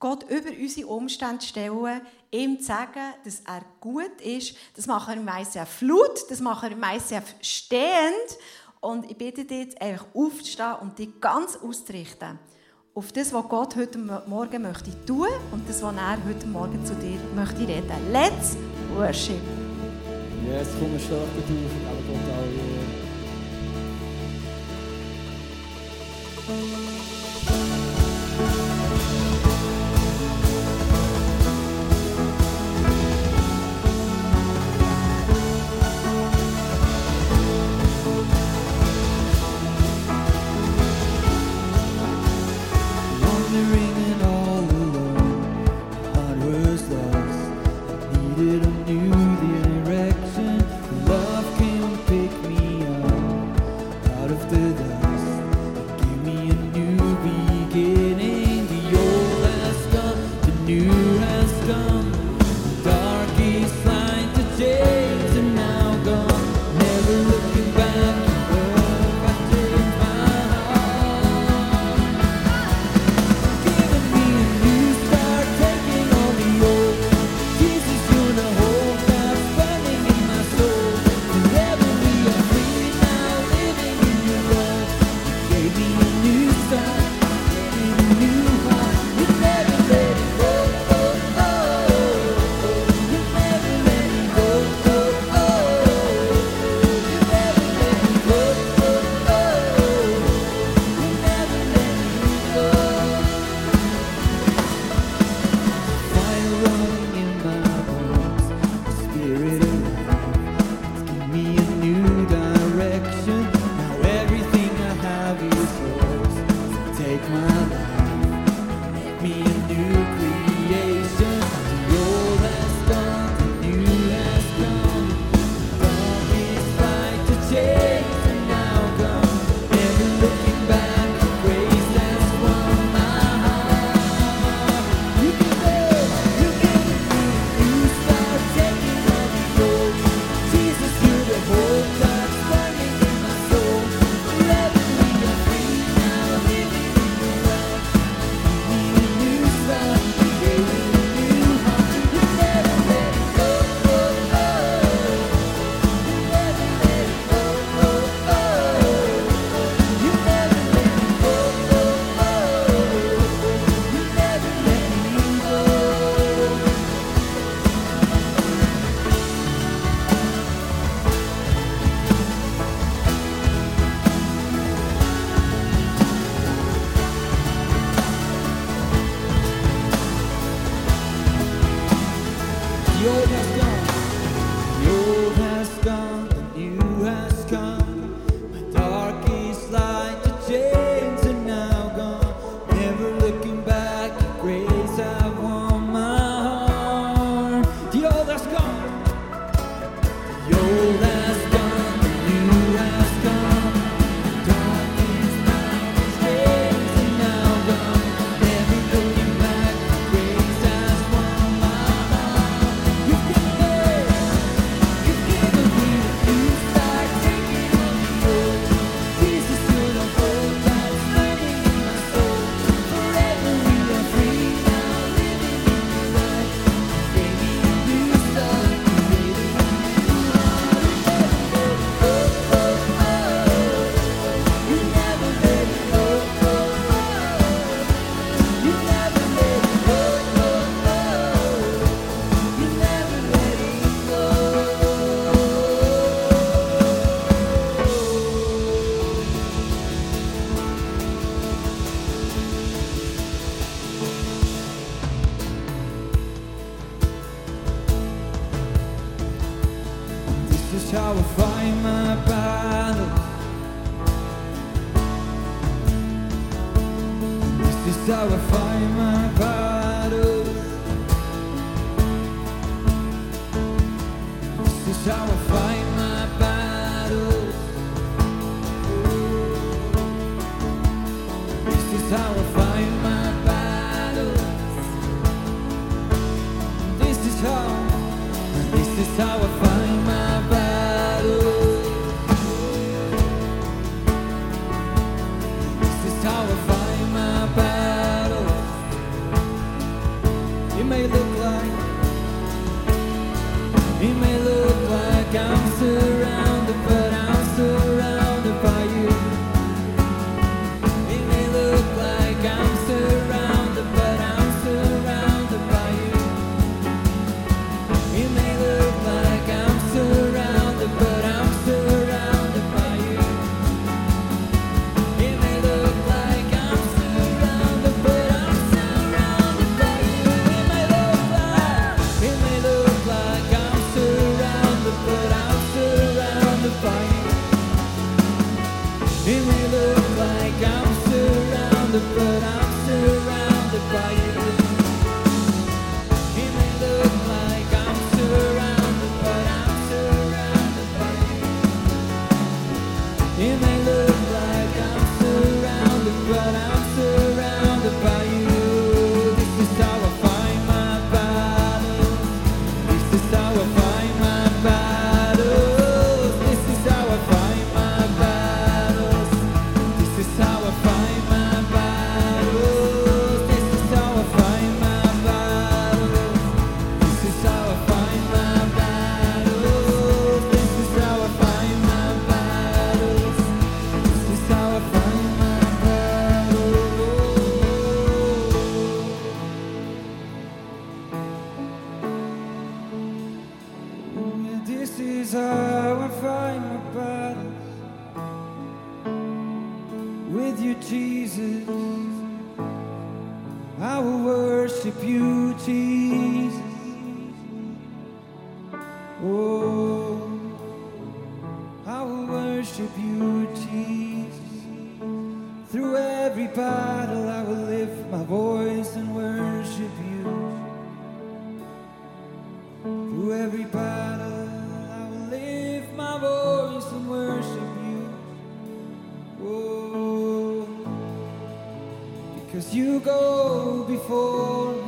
Gott über unsere Umstände stellen, ihm zu sagen, dass er gut ist. Das machen wir meistens flut, das machen wir meistens stehend. Und ich bitte dich jetzt einfach aufzustehen und dich ganz auszurichten auf das, was Gott heute Morgen möchte tun und das, was er heute Morgen zu dir möchte reden. Let's worship. Yes, komm, wir stark auf alle Gott alle It's how I find my battle. This is how I find my battle. sorrowful. Worship You, Jesus. Through every battle, I will lift my voice and worship you. Through every battle, I will lift my voice and worship you. Oh, because you go before.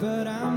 but I'm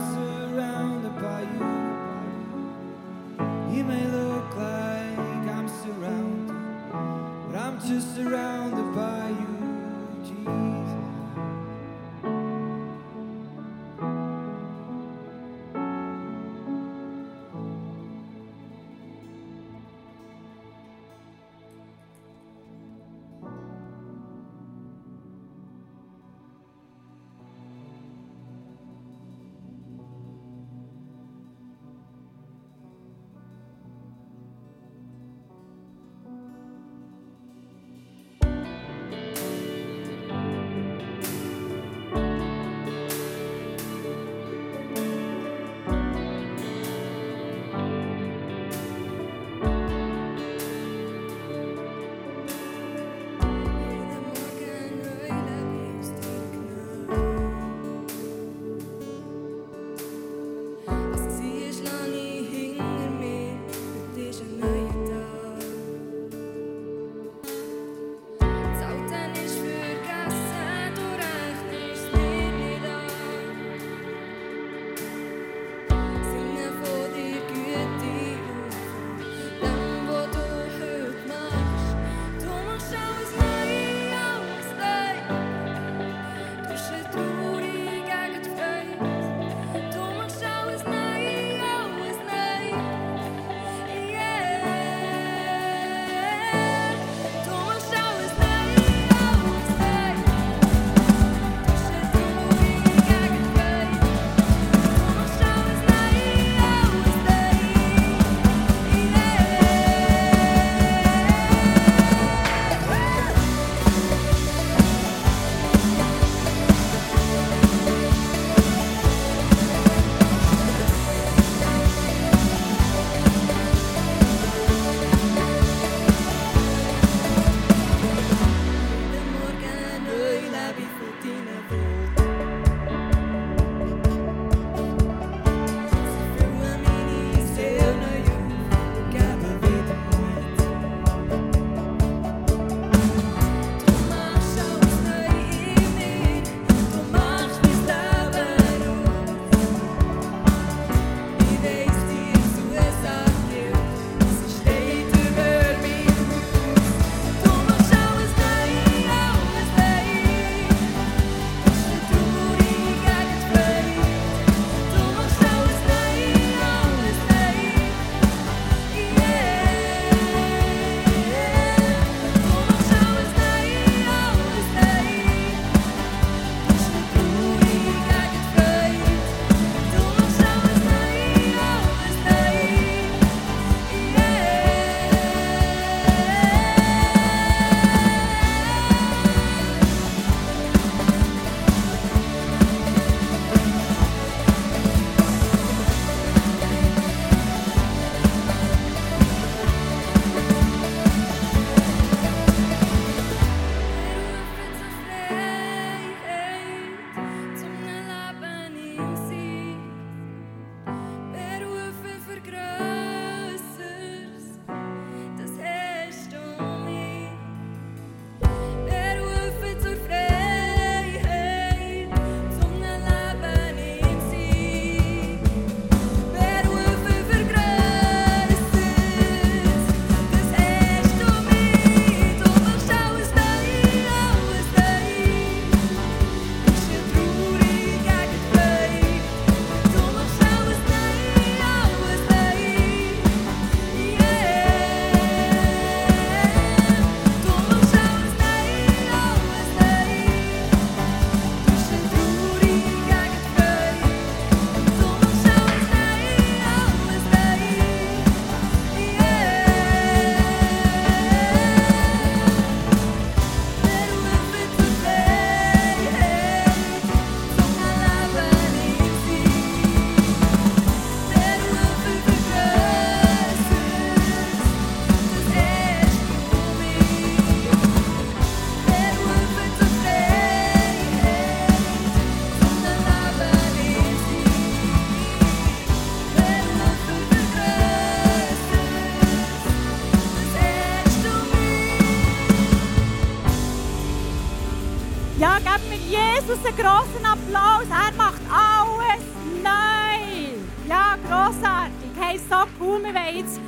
cool. Wir wollen jetzt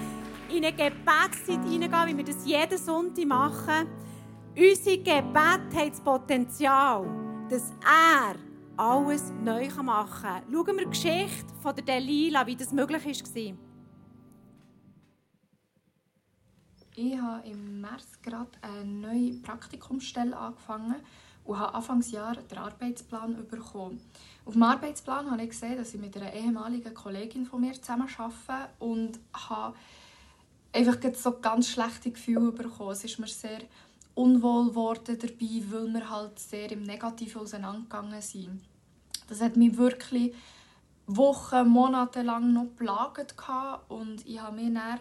in eine Gebetszeit hineingehen, wie wir das jeden Sonntag machen. Unser Gebet hat das Potenzial, dass er alles neu machen kann. Schauen wir die Geschichte von der Delila, wie das möglich war. Ich habe im März gerade eine neue Praktikumsstelle angefangen und habe Anfangsjahr den Arbeitsplan bekommen. Auf dem Arbeitsplan habe ich gesehen, dass ich mit einer ehemaligen Kollegin von mir zusammen arbeite und habe einfach so ganz schlechte Gefühle bekommen. Es ist mir sehr unwohl geworden dabei, weil wir halt sehr im Negativen auseinandergegangen sind. Das hat mich wirklich Wochen, Monate lang noch plagt und ich habe mich dann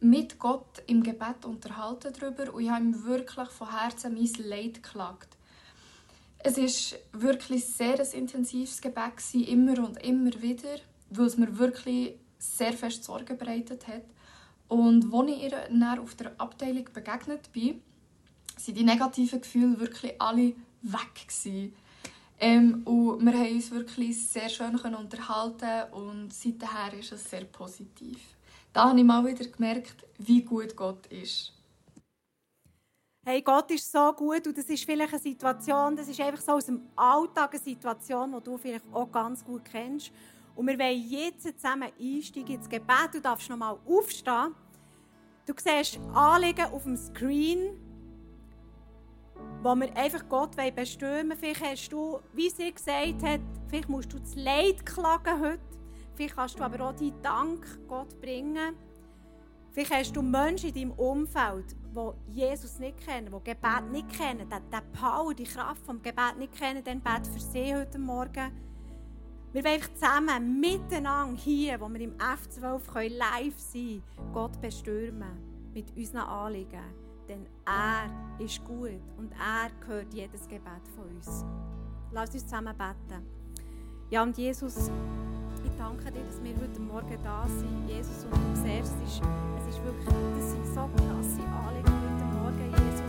mit Gott im Gebet unterhalten darüber und ich habe ihm wirklich von Herzen mein Leid geklagt. Es ist wirklich sehr ein intensives Gebet immer und immer wieder, weil es mir wirklich sehr fest Sorgen bereitet hat. Und als ich ihr dann auf der Abteilung begegnet bin, sind die negativen Gefühle wirklich alle weg. Ähm, und wir haben uns wirklich sehr schön unterhalten und seither ist es sehr positiv. Da habe ich mal wieder gemerkt, wie gut Gott ist. Hey, Gott ist so gut und das ist vielleicht eine Situation, das ist einfach so aus dem Alltag eine Situation, die du vielleicht auch ganz gut kennst. Und wir wollen jetzt zusammen einsteigen ins Gebet. Du darfst noch mal aufstehen. Du siehst Anliegen auf dem Screen wo wir einfach Gott bestürmen Vielleicht hast du, wie sie gesagt hat, vielleicht musst du das Leid klagen heute. Vielleicht kannst du aber auch deinen Dank Gott bringen. Vielleicht hast du Menschen in deinem Umfeld, die Jesus nicht kennen, die Gebet nicht kennen, die Power, die Kraft vom Gebet nicht kennen, dann bete für sie heute Morgen. Wir wollen zusammen, miteinander hier, wo wir im F12 live sein können, Gott bestürmen mit unseren Anliegen. Denn er ist gut und er hört jedes Gebet von uns. Lass uns zusammen beten. Ja, und Jesus, ich danke dir, dass wir heute Morgen da sind. Jesus, und du siehst, es ist, es ist wirklich, das sind so krasse Anliegen heute Morgen, Jesus.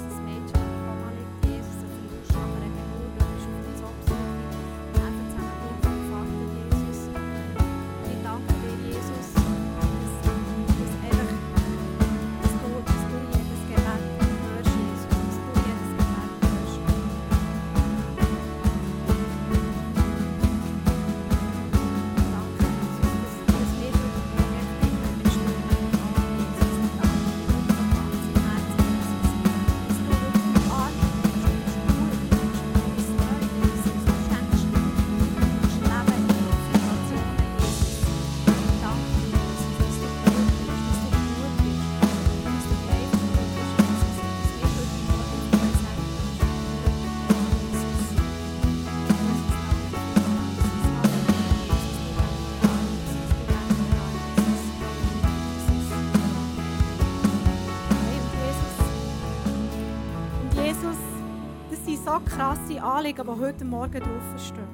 Anliegen, die heute Morgen draufstehen.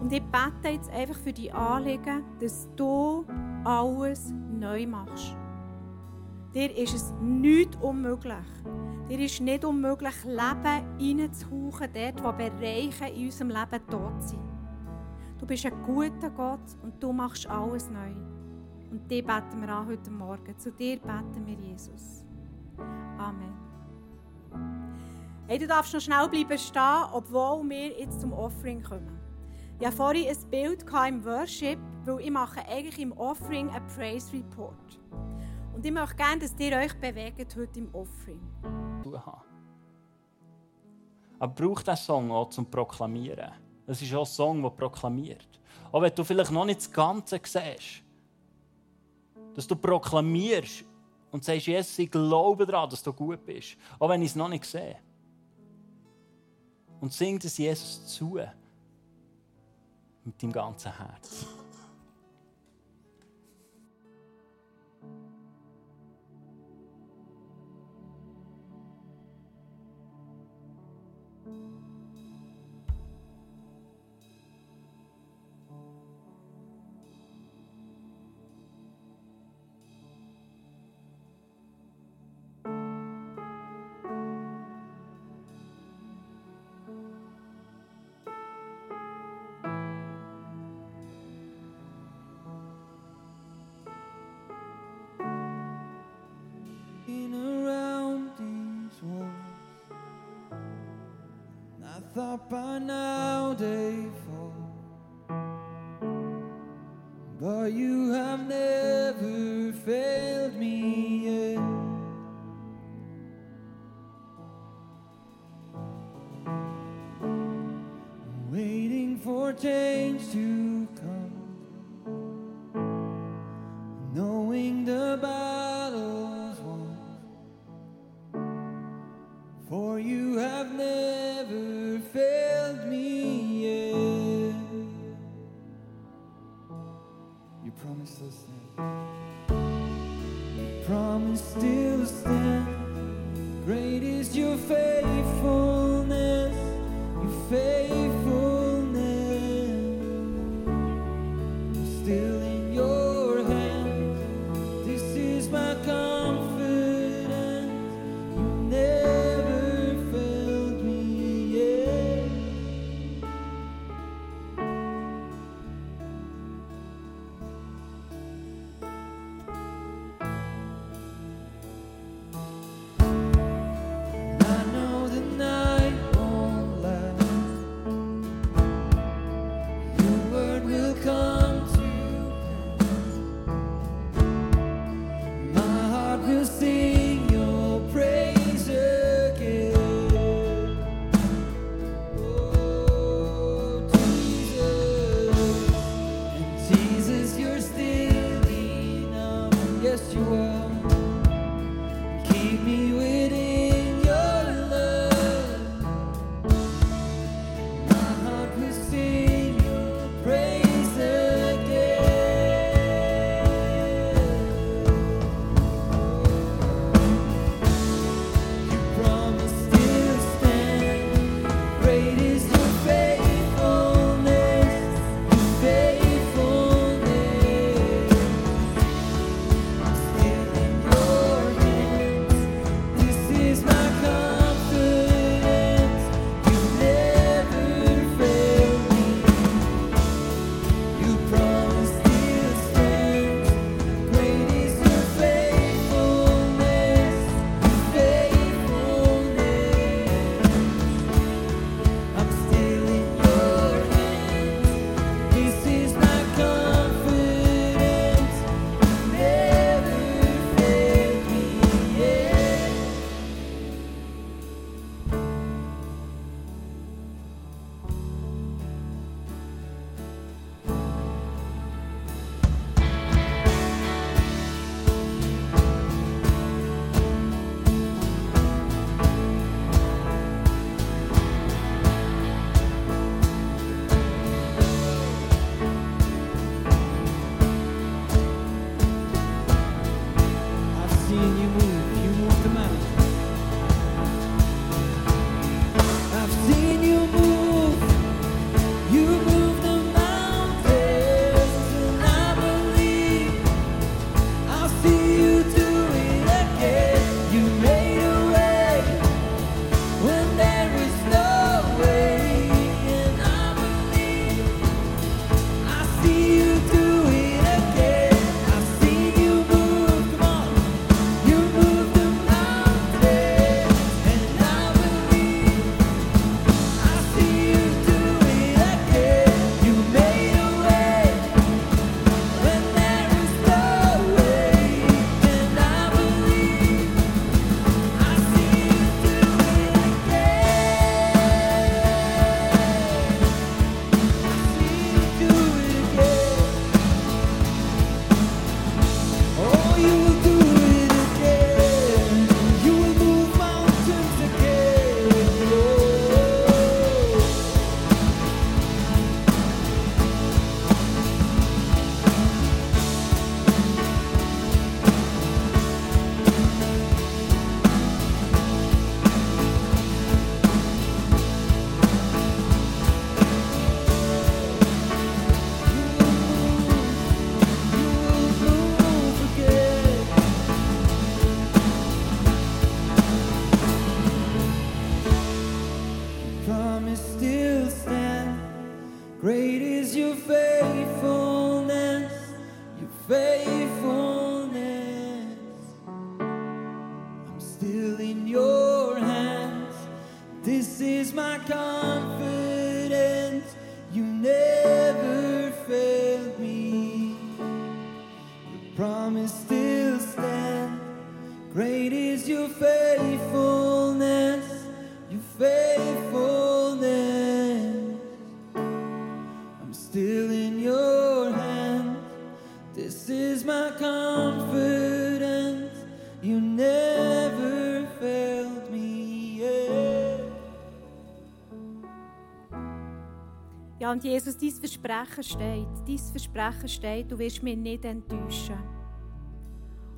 Und ich bete jetzt einfach für die Anliegen, dass du alles neu machst. Dir ist es nicht unmöglich. Dir ist nicht unmöglich, Leben reinzuhauchen, dort, wo Bereiche in unserem Leben tot sind. Du bist ein guter Gott und du machst alles neu. Und die beten wir an heute Morgen. Zu dir beten wir, Jesus. Amen. Hey, du darfst noch schnell bleiben stehen, obwohl wir jetzt zum Offering kommen. Ich hatte vorhin ein Bild im Worship, weil ich mache eigentlich im Offering einen Praise Report. Und ich möchte gerne, dass ihr euch bewegt heute im Offering. haben. Aber braucht diesen Song auch zum Proklamieren. Es ist auch ein Song, der proklamiert. Auch wenn du vielleicht noch nicht das Ganze siehst. Dass du proklamierst und sagst, Jesus, ich glaube daran, dass du gut bist. Auch wenn ich es noch nicht sehe. Und sing es Jesus zu. Mit deinem ganzen Herz. thought by now they fall. But you have never failed me yet. Waiting for change to still stands. Great is your faithfulness, your faithfulness. I'm still in your hands. This is my confidence. You never failed me yet. Ja, und Jesus, dein Versprechen steht. Dein Versprechen steht, du wirst mich nicht enttäuschen.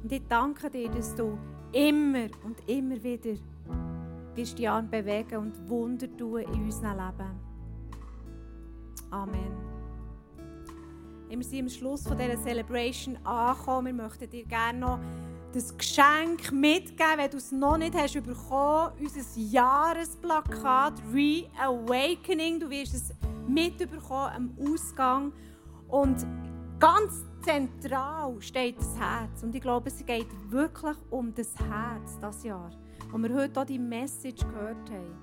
Und ich danke dir, dass du immer und immer wieder wirst die Arme bewegen und Wunder tun in unserem Leben. Amen. Wir sind am Schluss von dieser Celebration angekommen. Wir möchten dir gerne noch das Geschenk mitgeben, wenn du es noch nicht hast bekommen, unser Jahresplakat Reawakening. Du wirst es mitbekommen am Ausgang. Und ganz zentral steht das Herz. Und ich glaube, es geht wirklich um das Herz das Jahr, wo wir heute auch die Message gehört haben.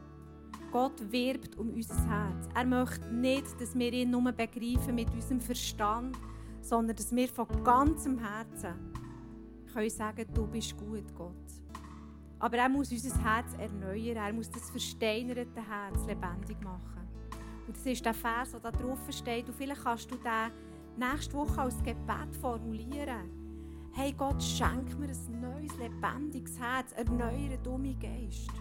Gott wirbt um unser Herz. Er möchte nicht, dass wir ihn nur begreifen mit unserem Verstand, sondern dass wir von ganzem Herzen können sagen, du bist gut, Gott. Aber er muss unser Herz erneuern. Er muss das versteinerte Herz lebendig machen. Und das ist der Vers, der da drauf steht. Und vielleicht kannst du den nächste Woche als Gebet formulieren. Hey Gott, schenk mir ein neues, lebendiges Herz, erneuere dumme Geist.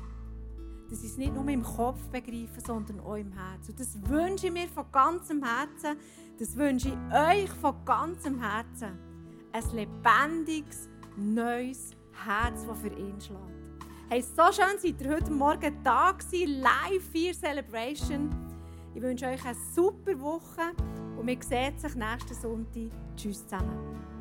Ich es nicht nur im Kopf begreife, sondern auch im Herzen. Und das wünsche ich mir von ganzem Herzen. Das wünsche ich euch von ganzem Herzen. Ein lebendiges, neues Herz, das für ihn schlägt. Hey, so schön seid ihr heute Morgen da gewesen, live 4 Celebration. Ich wünsche euch eine super Woche und wir sehen uns nächsten Sonntag. Tschüss zusammen.